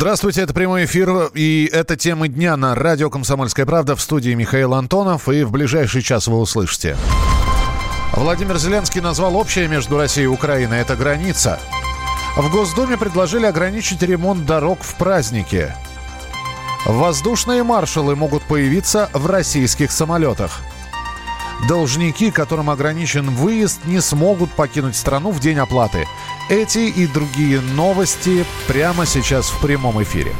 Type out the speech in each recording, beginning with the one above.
Здравствуйте, это прямой эфир, и это тема дня на радио «Комсомольская правда» в студии Михаил Антонов, и в ближайший час вы услышите. Владимир Зеленский назвал общее между Россией и Украиной – это граница. В Госдуме предложили ограничить ремонт дорог в праздники. Воздушные маршалы могут появиться в российских самолетах. Должники, которым ограничен выезд, не смогут покинуть страну в день оплаты. Эти и другие новости прямо сейчас в прямом эфире.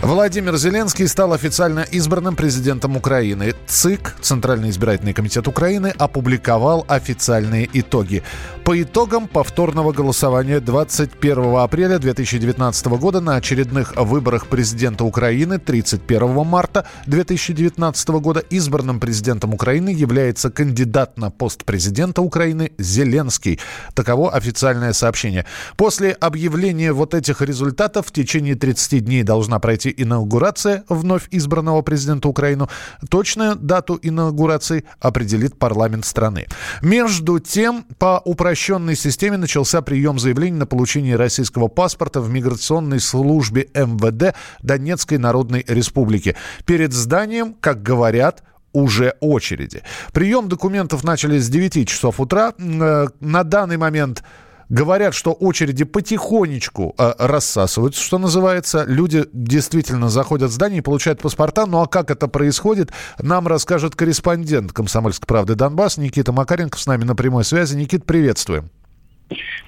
Владимир Зеленский стал официально избранным президентом Украины. ЦИК, Центральный избирательный комитет Украины, опубликовал официальные итоги. По итогам повторного голосования 21 апреля 2019 года на очередных выборах президента Украины 31 марта 2019 года избранным президентом Украины является кандидат на пост президента Украины Зеленский. Таково официальное сообщение. После объявления вот этих результатов в течение 30 дней должна пройти пройти инаугурация вновь избранного президента Украины. Точную дату инаугурации определит парламент страны. Между тем, по упрощенной системе начался прием заявлений на получение российского паспорта в миграционной службе МВД Донецкой Народной Республики. Перед зданием, как говорят, уже очереди. Прием документов начали с 9 часов утра. Э, на данный момент Говорят, что очереди потихонечку э, рассасываются, что называется. Люди действительно заходят в здание и получают паспорта. Ну а как это происходит, нам расскажет корреспондент «Комсомольской правды» Донбасс Никита Макаренко с нами на прямой связи. Никит, приветствуем.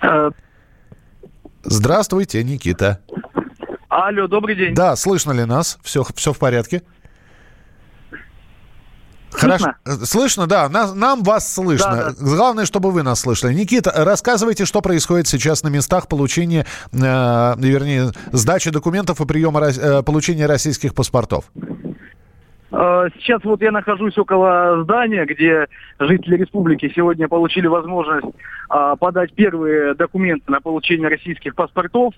Э. Здравствуйте, Никита. Алло, добрый день. Да, слышно ли нас? Все, все в порядке? Хорошо. Слышно? Слышно, да. Нас, нам вас слышно. Да, да. Главное, чтобы вы нас слышали. Никита, рассказывайте, что происходит сейчас на местах получения, э, вернее, сдачи документов и приема э, получения российских паспортов. Э, сейчас вот я нахожусь около здания, где жители республики сегодня получили возможность э, подать первые документы на получение российских паспортов.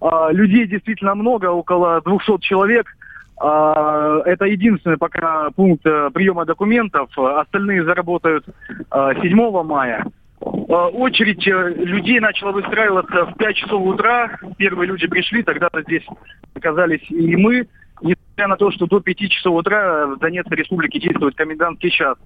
Э, людей действительно много, около 200 человек – а, это единственный пока пункт э, приема документов. Остальные заработают 7 а, мая. А, очередь э, людей начала выстраиваться в 5 часов утра. Первые люди пришли, тогда здесь оказались и мы. Несмотря на то, что до 5 часов утра в Донецкой республике действует комендантский час.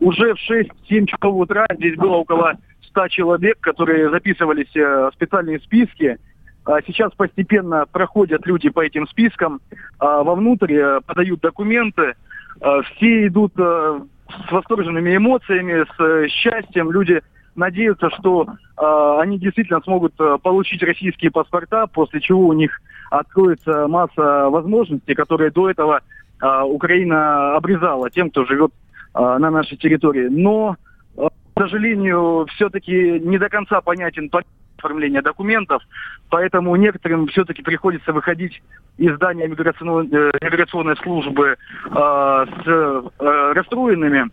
Уже в 6-7 часов утра здесь было около 100 человек, которые записывались э, в специальные списки. А сейчас постепенно проходят люди по этим спискам, а, вовнутрь э, подают документы, а, все идут э, с восторженными эмоциями, с э, счастьем. Люди надеются, что они действительно смогут получить российские паспорта, после чего у них откроется масса возможностей, которые до этого Украина обрезала тем, кто живет на нашей территории. Но, к сожалению, все-таки не до конца понятен оформления документов, поэтому некоторым все-таки приходится выходить из здания миграционной, э, миграционной службы э, с э, расстроенными,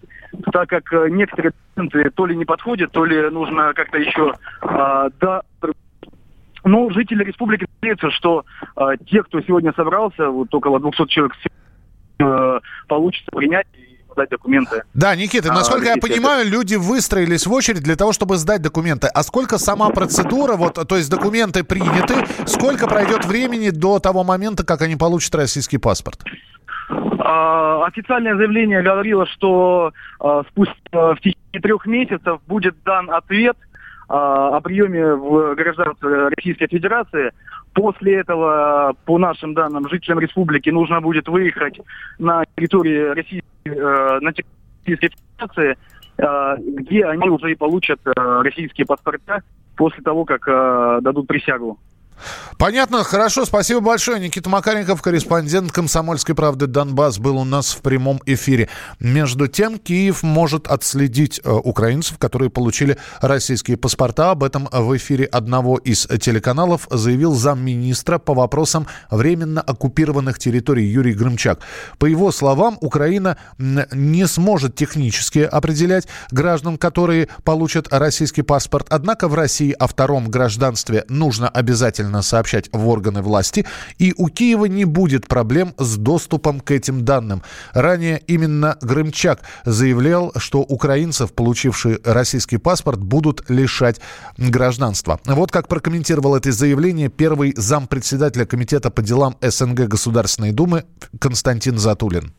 так как э, некоторые документы то ли не подходят, то ли нужно как-то еще э, до но жители республики надеются, что э, те, кто сегодня собрался, вот около 200 человек, э, получится принять подать документы. Да, Никита, насколько а, я понимаю, это... люди выстроились в очередь для того, чтобы сдать документы. А сколько сама процедура, вот, то есть документы приняты, сколько пройдет времени до того момента, как они получат российский паспорт? А, официальное заявление говорило, что а, спустя в течение трех месяцев будет дан ответ а, о приеме в гражданство Российской Федерации. После этого, по нашим данным, жителям республики нужно будет выехать на территорию Российской, э, на территорию Федерации, э, где они уже и получат э, российские паспорта после того, как дадут присягу. Понятно, хорошо, спасибо большое. Никита Макаренков, корреспондент «Комсомольской правды» Донбасс, был у нас в прямом эфире. Между тем, Киев может отследить э, украинцев, которые получили российские паспорта. Об этом в эфире одного из телеканалов заявил замминистра по вопросам временно оккупированных территорий Юрий Грымчак. По его словам, Украина не сможет технически определять граждан, которые получат российский паспорт. Однако в России о втором гражданстве нужно обязательно обязательно сообщать в органы власти, и у Киева не будет проблем с доступом к этим данным. Ранее именно Грымчак заявлял, что украинцев, получившие российский паспорт, будут лишать гражданства. Вот как прокомментировал это заявление первый зампредседателя Комитета по делам СНГ Государственной Думы Константин Затулин.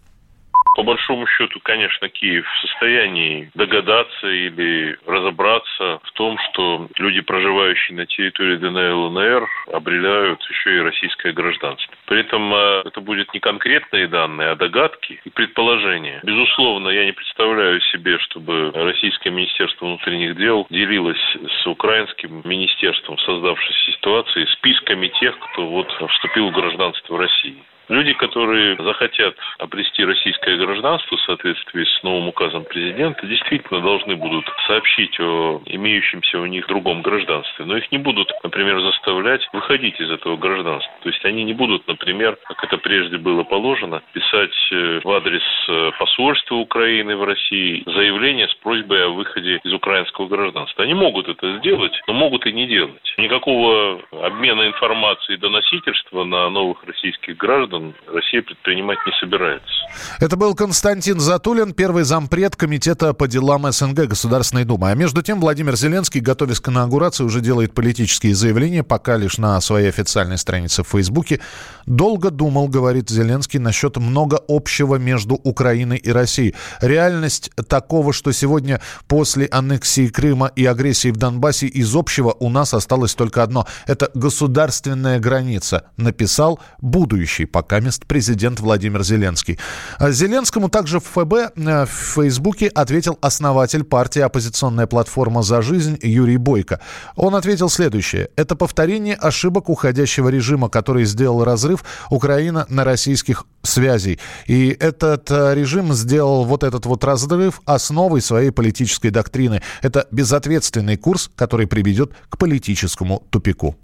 По большому счету, конечно, Киев в состоянии догадаться или разобраться в том, что люди, проживающие на территории ДНР и ЛНР, обреляют еще и российское гражданство. При этом э, это будет не конкретные данные, а догадки и предположения. Безусловно, я не представляю себе, чтобы Российское Министерство внутренних дел делилось с украинским министерством создавшейся ситуации списками тех, кто вот вступил в гражданство России. Люди, которые захотят обрести российское гражданство в соответствии с новым указом президента, действительно должны будут сообщить о имеющемся у них другом гражданстве. Но их не будут, например, заставлять выходить из этого гражданства. То есть они не будут, например, как это прежде было положено, писать э, в адрес э, посольства Украины в России заявление с просьбой о выходе из украинского гражданства. Они могут это сделать, но могут и не делать. Никакого обмена информацией и доносительства на новых российских граждан граждан Россия предпринимать не собирается. Это был Константин Затулин, первый зампред Комитета по делам СНГ Государственной Думы. А между тем Владимир Зеленский, готовясь к инаугурации, уже делает политические заявления, пока лишь на своей официальной странице в Фейсбуке. Долго думал, говорит Зеленский, насчет много общего между Украиной и Россией. Реальность такого, что сегодня после аннексии Крыма и агрессии в Донбассе из общего у нас осталось только одно. Это государственная граница, написал будущий пока пока мест президент Владимир Зеленский. А Зеленскому также в ФБ э, в Фейсбуке ответил основатель партии «Оппозиционная платформа за жизнь» Юрий Бойко. Он ответил следующее. Это повторение ошибок уходящего режима, который сделал разрыв Украина на российских связей. И этот э, режим сделал вот этот вот разрыв основой своей политической доктрины. Это безответственный курс, который приведет к политическому тупику.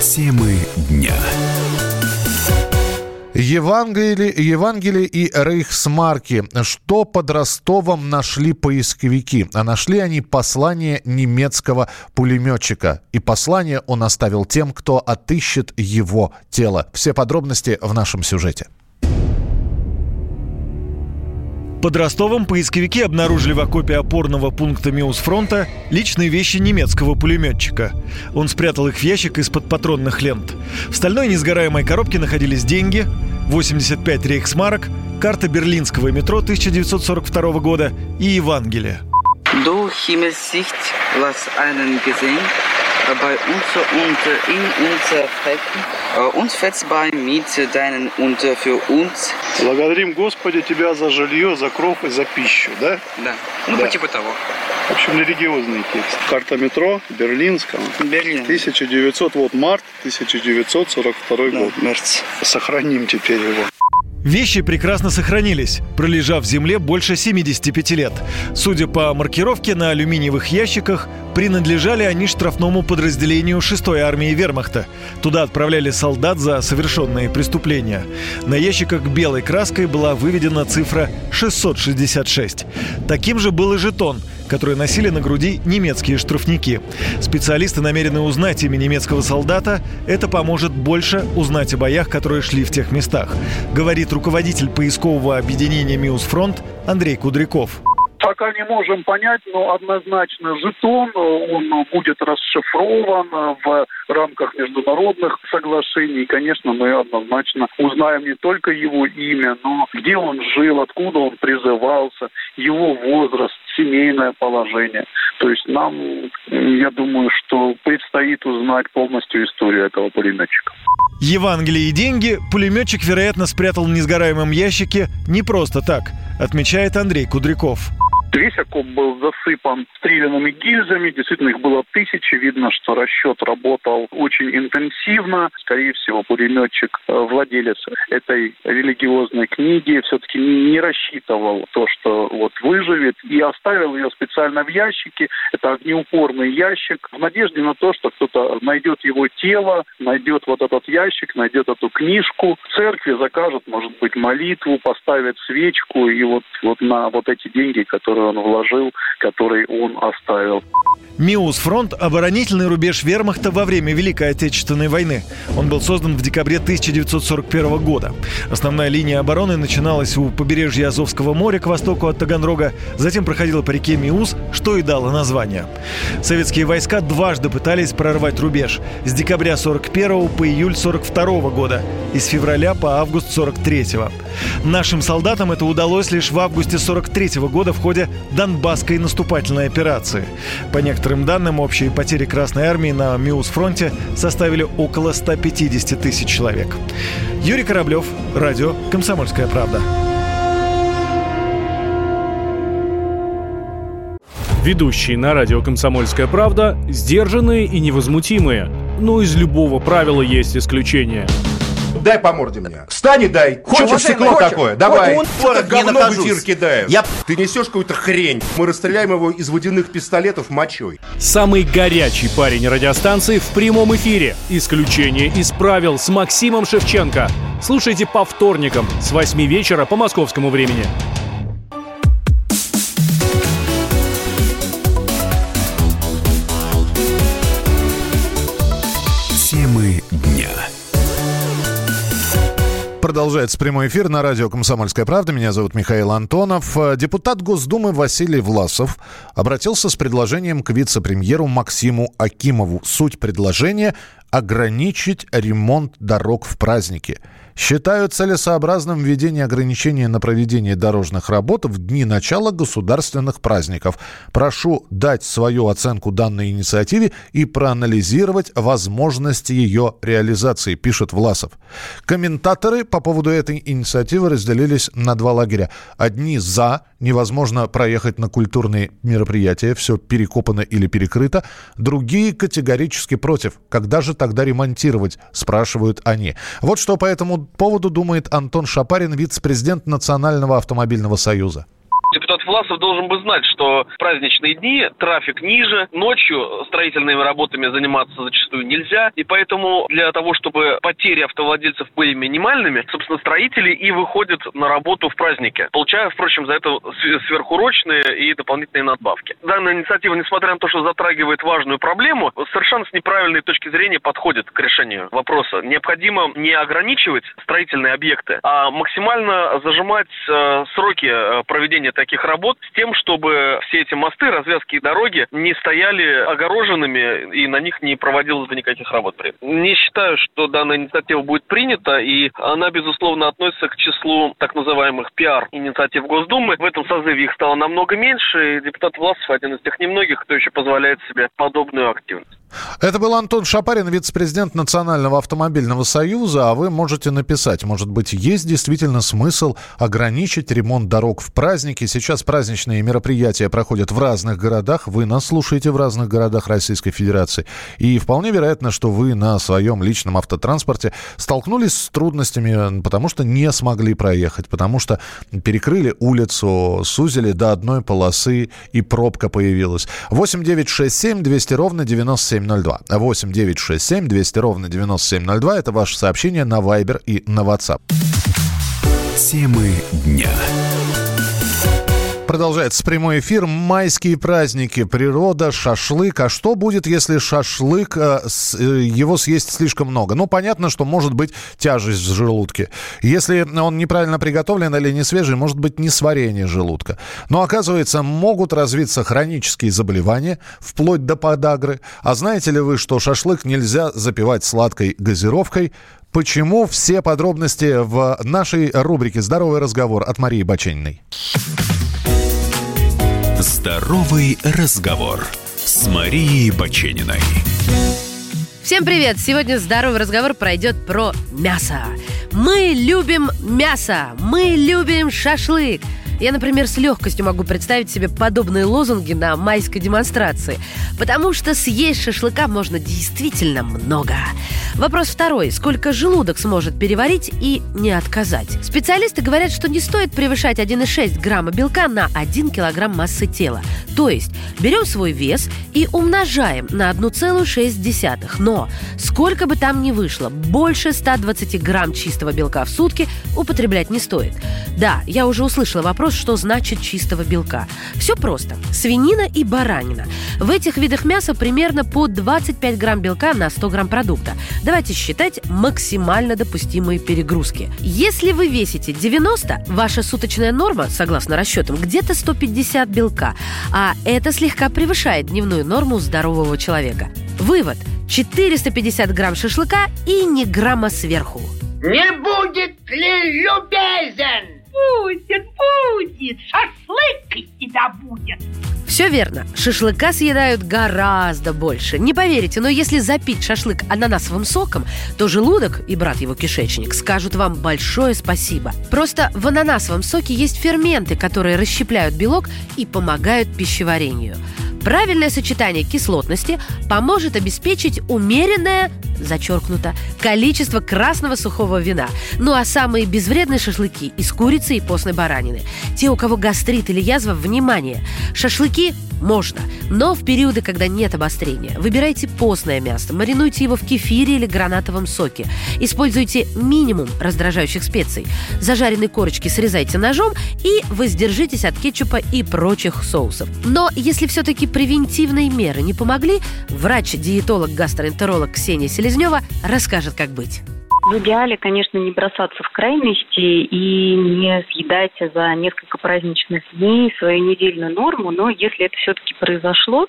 Темы дня. Евангелие, Евангелие и Рейхсмарки. Что под Ростовом нашли поисковики? А нашли они послание немецкого пулеметчика. И послание он оставил тем, кто отыщет его тело. Все подробности в нашем сюжете. Под Ростовом поисковики обнаружили в окопе опорного пункта Миусфронта личные вещи немецкого пулеметчика. Он спрятал их в ящик из-под патронных лент. В стальной несгораемой коробке находились деньги, 85 рейхсмарок, карта берлинского метро 1942 года и Евангелие. Du Himmelssicht, was einen gesehen, bei uns und in unser Frecken, uns fetzt bei mit deinen und für uns. Благодарим Господи Тебя за жилье, за кров и за пищу, да? Да, ну Да. по типу того. В общем, религиозный текст. Карта метро Берлинского. Берлин. 1900, вот март 1942 Да, год. мерц. Сохраним теперь его. Вещи прекрасно сохранились, пролежав в земле больше 75 лет. Судя по маркировке на алюминиевых ящиках, принадлежали они штрафному подразделению 6-й армии вермахта. Туда отправляли солдат за совершенные преступления. На ящиках белой краской была выведена цифра 666. Таким же был и жетон, который носили на груди немецкие штрафники. Специалисты намерены узнать имя немецкого солдата. Это поможет больше узнать о боях, которые шли в тех местах, говорит руководитель поискового объединения «Миусфронт» Андрей Кудряков. Пока не можем понять, но однозначно жетон, он будет расшифрован в рамках международных соглашений. Конечно, мы однозначно узнаем не только его имя, но где он жил, откуда он призывался, его возраст, семейное положение. То есть нам, я думаю, что предстоит узнать полностью историю этого пулеметчика. Евангелие и деньги пулеметчик, вероятно, спрятал в несгораемом ящике не просто так, отмечает Андрей Кудряков. Весь окоп был засыпан стрелянными гильзами, действительно их было тысячи, видно, что расчет работал очень интенсивно. Скорее всего, пулеметчик, э, владелец этой религиозной книги, все-таки не рассчитывал то, что вот выживет, и оставил ее специально в ящике. Это огнеупорный ящик, в надежде на то, что кто-то найдет его тело, найдет вот этот ящик, найдет эту книжку, в церкви закажет, может быть, молитву, поставит свечку, и вот, вот на вот эти деньги, которые который он вложил, который он оставил. МИУС «Фронт» – оборонительный рубеж вермахта во время Великой Отечественной войны. Он был создан в декабре 1941 года. Основная линия обороны начиналась у побережья Азовского моря к востоку от Таганрога, затем проходила по реке Миус, что и дало название. Советские войска дважды пытались прорвать рубеж – с декабря 41 по июль 42 года и с февраля по август 43 -го. Нашим солдатам это удалось лишь в августе 43 года в ходе Донбасской наступательной операции. По некоторым данным, общие потери Красной Армии на Миус-фронте составили около 150 тысяч человек. Юрий Кораблев, радио «Комсомольская правда». Ведущие на радио «Комсомольская правда» сдержанные и невозмутимые. Но из любого правила есть исключение – дай по морде мне. Встань и дай. Хочешь стекло такое? Давай. Что говно в эфир кидаешь. Я... Ты несешь какую-то хрень. Мы расстреляем его из водяных пистолетов мочой. Самый горячий парень радиостанции в прямом эфире. Исключение из правил с Максимом Шевченко. Слушайте по вторникам с 8 вечера по московскому времени. Продолжается прямой эфир на радио «Комсомольская правда». Меня зовут Михаил Антонов. Депутат Госдумы Василий Власов обратился с предложением к вице-премьеру Максиму Акимову. Суть предложения – ограничить ремонт дорог в праздники – Считаю целесообразным введение ограничений на проведение дорожных работ в дни начала государственных праздников. Прошу дать свою оценку данной инициативе и проанализировать возможности ее реализации, пишет Власов. Комментаторы по поводу этой инициативы разделились на два лагеря. Одни за, невозможно проехать на культурные мероприятия, все перекопано или перекрыто. Другие категорически против. Когда же тогда ремонтировать, спрашивают они. Вот что по этому поводу думает Антон Шапарин, вице-президент Национального автомобильного союза депутат Власов должен бы знать, что в праздничные дни трафик ниже, ночью строительными работами заниматься зачастую нельзя, и поэтому для того, чтобы потери автовладельцев были минимальными, собственно, строители и выходят на работу в празднике, получая, впрочем, за это сверхурочные и дополнительные надбавки. Данная инициатива, несмотря на то, что затрагивает важную проблему, совершенно с неправильной точки зрения подходит к решению вопроса. Необходимо не ограничивать строительные объекты, а максимально зажимать э, сроки э, проведения таких работ с тем, чтобы все эти мосты, развязки и дороги не стояли огороженными и на них не проводилось бы никаких работ. Не считаю, что данная инициатива будет принята, и она, безусловно, относится к числу так называемых пиар-инициатив Госдумы. В этом созыве их стало намного меньше, и депутат Власов один из тех немногих, кто еще позволяет себе подобную активность. Это был Антон Шапарин, вице-президент Национального автомобильного союза. А вы можете написать, может быть, есть действительно смысл ограничить ремонт дорог в праздники. Сейчас праздничные мероприятия проходят в разных городах. Вы нас слушаете в разных городах Российской Федерации. И вполне вероятно, что вы на своем личном автотранспорте столкнулись с трудностями, потому что не смогли проехать, потому что перекрыли улицу, сузили до одной полосы и пробка появилась. 8 9 6 7 200 ровно 97 9702. 8 967 200 ровно 9702. Это ваше сообщение на Viber и на WhatsApp. Темы дня. Продолжается прямой эфир. Майские праздники, природа, шашлык. А что будет, если шашлык, э, э, его съесть слишком много? Ну, понятно, что может быть тяжесть в желудке. Если он неправильно приготовлен или не свежий, может быть несварение желудка. Но, оказывается, могут развиться хронические заболевания, вплоть до подагры. А знаете ли вы, что шашлык нельзя запивать сладкой газировкой? Почему? Все подробности в нашей рубрике «Здоровый разговор» от Марии Бачениной. Здоровый разговор с Марией Бачениной. Всем привет! Сегодня здоровый разговор пройдет про мясо. Мы любим мясо, мы любим шашлык. Я, например, с легкостью могу представить себе подобные лозунги на майской демонстрации, потому что съесть шашлыка можно действительно много. Вопрос второй. Сколько желудок сможет переварить и не отказать? Специалисты говорят, что не стоит превышать 1,6 грамма белка на 1 килограмм массы тела. То есть берем свой вес и умножаем на 1,6. Но сколько бы там ни вышло, больше 120 грамм чистого белка в сутки употреблять не стоит. Да, я уже услышала вопрос, что значит чистого белка. Все просто. Свинина и баранина. В этих видах мяса примерно по 25 грамм белка на 100 грамм продукта. Давайте считать максимально допустимые перегрузки. Если вы весите 90, ваша суточная норма, согласно расчетам, где-то 150 белка, а это слегка превышает дневную норму здорового человека. Вывод. 450 грамм шашлыка и ни грамма сверху. Не будет ли любезен? Будет, будет, шашлык из тебя будет. Все верно. Шашлыка съедают гораздо больше. Не поверите, но если запить шашлык ананасовым соком, то желудок и брат его кишечник скажут вам большое спасибо. Просто в ананасовом соке есть ферменты, которые расщепляют белок и помогают пищеварению. Правильное сочетание кислотности поможет обеспечить умеренное, зачеркнуто, количество красного сухого вина. Ну а самые безвредные шашлыки из курицы и постной баранины. Те, у кого гастрит или язва, внимание! Шашлыки можно, но в периоды, когда нет обострения. Выбирайте постное мясо, маринуйте его в кефире или гранатовом соке. Используйте минимум раздражающих специй. Зажаренные корочки срезайте ножом и воздержитесь от кетчупа и прочих соусов. Но если все-таки превентивные меры не помогли, врач-диетолог-гастроэнтеролог Ксения Селезнева расскажет, как быть. В идеале, конечно, не бросаться в крайности и не съедать за несколько праздничных дней свою недельную норму, но если это все-таки произошло,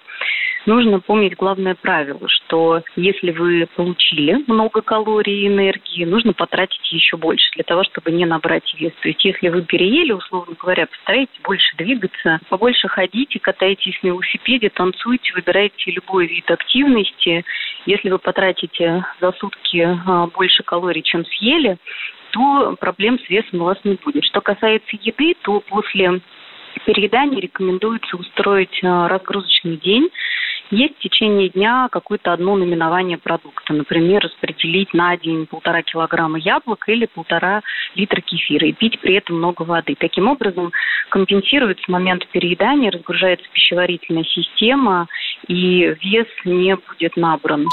нужно помнить главное правило, что если вы получили много калорий и энергии, нужно потратить еще больше для того, чтобы не набрать вес. То есть если вы переели, условно говоря, постарайтесь больше двигаться, побольше ходите, катайтесь на велосипеде, танцуйте, выбирайте любой вид активности. Если вы потратите за сутки а, больше калорий, чем съели, то проблем с весом у вас не будет. Что касается еды, то после переедания рекомендуется устроить а, разгрузочный день, есть в течение дня какое-то одно наименование продукта. Например, распределить на день полтора килограмма яблок или полтора литра кефира и пить при этом много воды. Таким образом, компенсируется момент переедания, разгружается пищеварительная система, и вес не будет набран.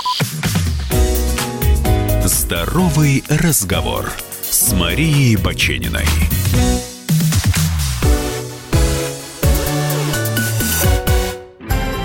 Здоровый разговор с Марией Бачениной.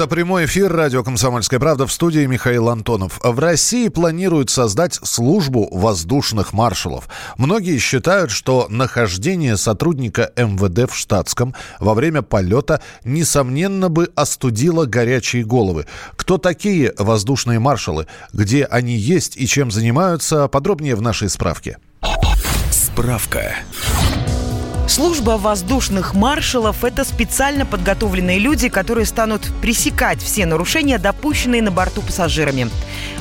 Это прямой эфир радио «Комсомольская правда» в студии Михаил Антонов. В России планируют создать службу воздушных маршалов. Многие считают, что нахождение сотрудника МВД в штатском во время полета несомненно бы остудило горячие головы. Кто такие воздушные маршалы? Где они есть и чем занимаются? Подробнее в нашей справке. Справка. Служба воздушных маршалов – это специально подготовленные люди, которые станут пресекать все нарушения, допущенные на борту пассажирами.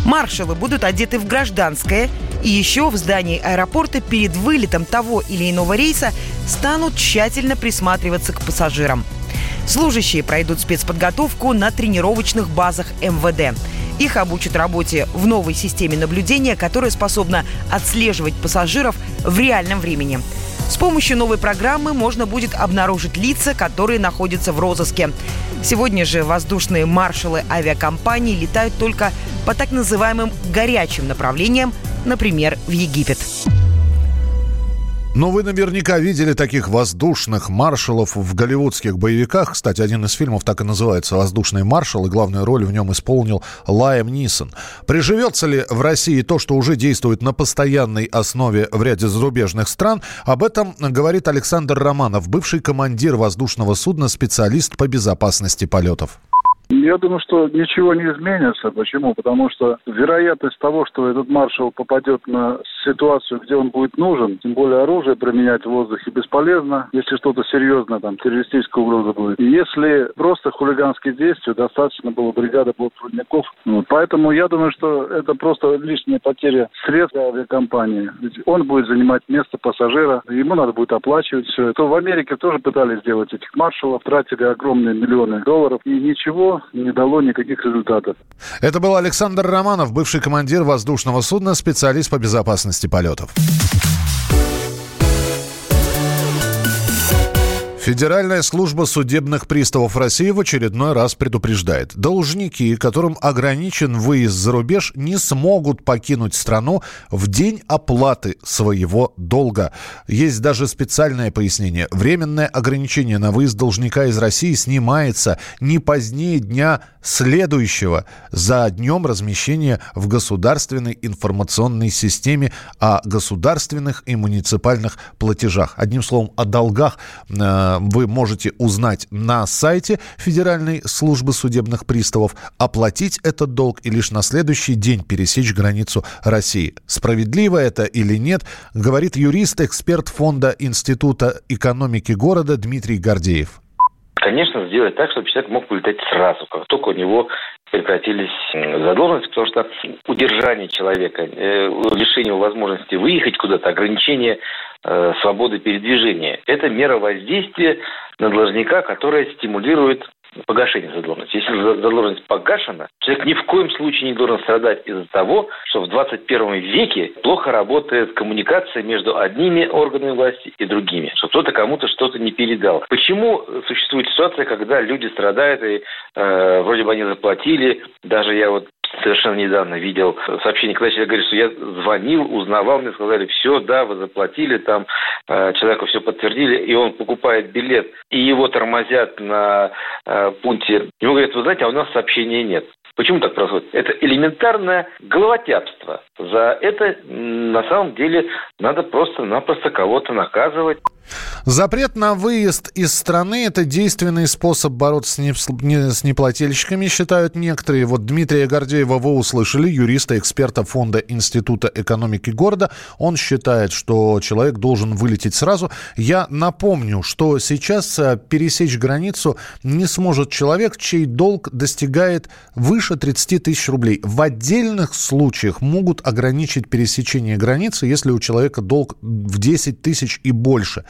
Маршалы будут одеты в гражданское, и еще в здании аэропорта перед вылетом того или иного рейса станут тщательно присматриваться к пассажирам. Служащие пройдут спецподготовку на тренировочных базах МВД. Их обучат работе в новой системе наблюдения, которая способна отслеживать пассажиров в реальном времени – с помощью новой программы можно будет обнаружить лица, которые находятся в розыске. Сегодня же воздушные маршалы авиакомпаний летают только по так называемым горячим направлениям, например, в Египет. Но вы наверняка видели таких воздушных маршалов в голливудских боевиках. Кстати, один из фильмов так и называется «Воздушный маршал», и главную роль в нем исполнил Лайм Нисон. Приживется ли в России то, что уже действует на постоянной основе в ряде зарубежных стран? Об этом говорит Александр Романов, бывший командир воздушного судна, специалист по безопасности полетов. Я думаю, что ничего не изменится. Почему? Потому что вероятность того, что этот маршал попадет на ситуацию, где он будет нужен, тем более оружие применять в воздухе бесполезно, если что-то серьезное, там, террористическая угроза будет. И если просто хулиганские действия, достаточно было бригады бортпроводников. Ну, поэтому я думаю, что это просто лишняя потеря средств авиакомпании. Ведь он будет занимать место пассажира, ему надо будет оплачивать все это. В Америке тоже пытались сделать этих маршалов, тратили огромные миллионы долларов, и ничего не дало никаких результатов. Это был Александр Романов, бывший командир воздушного судна, специалист по безопасности полетов. Федеральная служба судебных приставов России в очередной раз предупреждает. Должники, которым ограничен выезд за рубеж, не смогут покинуть страну в день оплаты своего долга. Есть даже специальное пояснение. Временное ограничение на выезд должника из России снимается не позднее дня следующего за днем размещения в государственной информационной системе о государственных и муниципальных платежах. Одним словом, о долгах э, вы можете узнать на сайте Федеральной службы судебных приставов, оплатить этот долг и лишь на следующий день пересечь границу России. Справедливо это или нет, говорит юрист, эксперт фонда Института экономики города Дмитрий Гордеев конечно, сделать так, чтобы человек мог вылетать сразу, как только у него прекратились задолженности, потому что удержание человека, э, лишение возможности выехать куда-то, ограничение э, свободы передвижения – это мера воздействия на должника, которая стимулирует погашение задолженности. Если задолженность погашена, человек ни в коем случае не должен страдать из-за того, что в 21 веке плохо работает коммуникация между одними органами власти и другими, что кто-то кому-то что-то не передал. Почему существует ситуация, когда люди страдают и э, вроде бы они заплатили, даже я вот совершенно недавно видел сообщение, когда человек говорит, что я звонил, узнавал, мне сказали, все, да, вы заплатили, там э, человеку все подтвердили, и он покупает билет, и его тормозят на э, пункте. Ему говорят, вы знаете, а у нас сообщения нет. Почему так происходит? Это элементарное головотяпство. За это на самом деле надо просто-напросто кого-то наказывать. Запрет на выезд из страны – это действенный способ бороться с, не, с неплательщиками, считают некоторые. Вот Дмитрия Гордеева вы услышали, юриста, эксперта фонда Института экономики города. Он считает, что человек должен вылететь сразу. Я напомню, что сейчас э, пересечь границу не сможет человек, чей долг достигает выше 30 тысяч рублей. В отдельных случаях могут ограничить пересечение границы, если у человека долг в 10 тысяч и больше.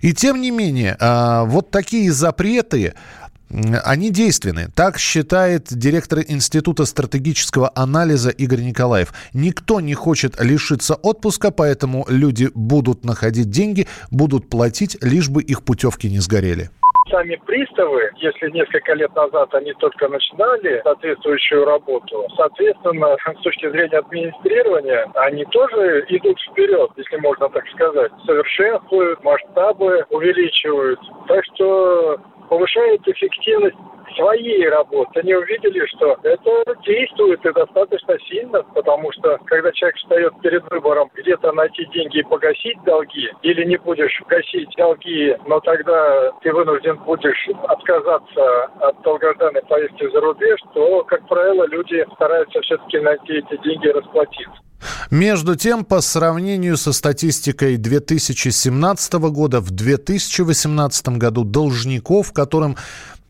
И тем не менее, а, вот такие запреты, они действенны. Так считает директор Института стратегического анализа Игорь Николаев. Никто не хочет лишиться отпуска, поэтому люди будут находить деньги, будут платить, лишь бы их путевки не сгорели сами приставы, если несколько лет назад они только начинали соответствующую работу, соответственно, с точки зрения администрирования, они тоже идут вперед, если можно так сказать, совершенствуют, масштабы увеличивают. Так что повышает эффективность своей работы. Они увидели, что это действует и достаточно сильно, потому что когда человек встает перед выбором где-то найти деньги и погасить долги, или не будешь гасить долги, но тогда ты вынужден будешь отказаться от долгожданной поездки за рубеж, то, как правило, люди стараются все-таки найти эти деньги и расплатиться. Между тем, по сравнению со статистикой 2017 года, в 2018 году должников, которым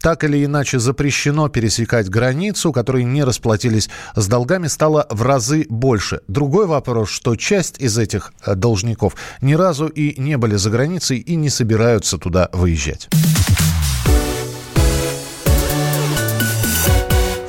так или иначе запрещено пересекать границу, которые не расплатились с долгами, стало в разы больше. Другой вопрос, что часть из этих э, должников ни разу и не были за границей и не собираются туда выезжать.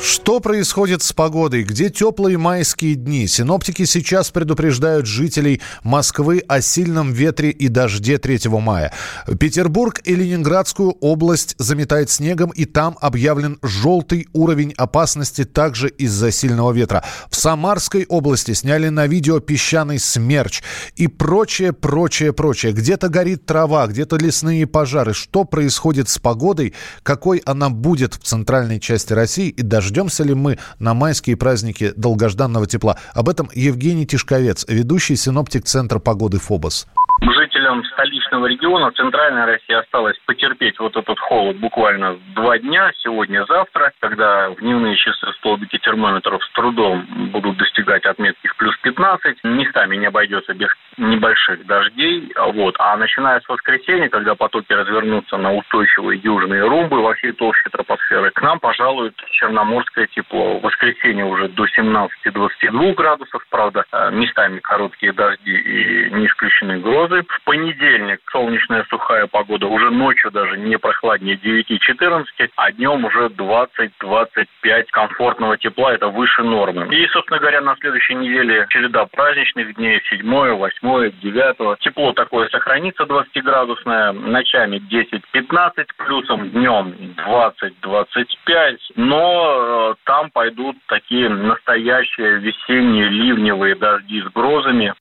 Что происходит с погодой? Где теплые майские дни? Синоптики сейчас предупреждают жителей Москвы о сильном ветре и дожде 3 мая. Петербург и Ленинградскую область заметает снегом, и там объявлен желтый уровень опасности также из-за сильного ветра. В Самарской области сняли на видео песчаный смерч и прочее, прочее, прочее. Где-то горит трава, где-то лесные пожары. Что происходит с погодой? Какой она будет в центральной части России? И дождемся Дождемся ли мы на майские праздники долгожданного тепла? Об этом Евгений Тишковец, ведущий синоптик Центра погоды ФОБОС. Жителям столичного региона Центральной России осталось потерпеть вот этот холод буквально два дня, сегодня-завтра, когда в дневные часы столбики термометров с трудом будут достигать отметки в плюс 15. Местами не обойдется без небольших дождей. Вот. А начиная с воскресенья, когда потоки развернутся на устойчивые южные румбы во всей толще тропосферы, к нам пожалует черноморское тепло. В воскресенье уже до 17-22 градусов, правда, э, местами короткие дожди и не исключены грозы. В понедельник солнечная сухая погода, уже ночью даже не прохладнее 9-14, а днем уже 20-25 комфортного тепла, это выше нормы. И, собственно говоря, на следующей неделе череда праздничных дней, 7 8 9 Тепло такое сохранится 20-градусное, ночами 10-15, плюсом днем 20-25, но э, там пойдут такие настоящие весенние ливневые дожди с грозами.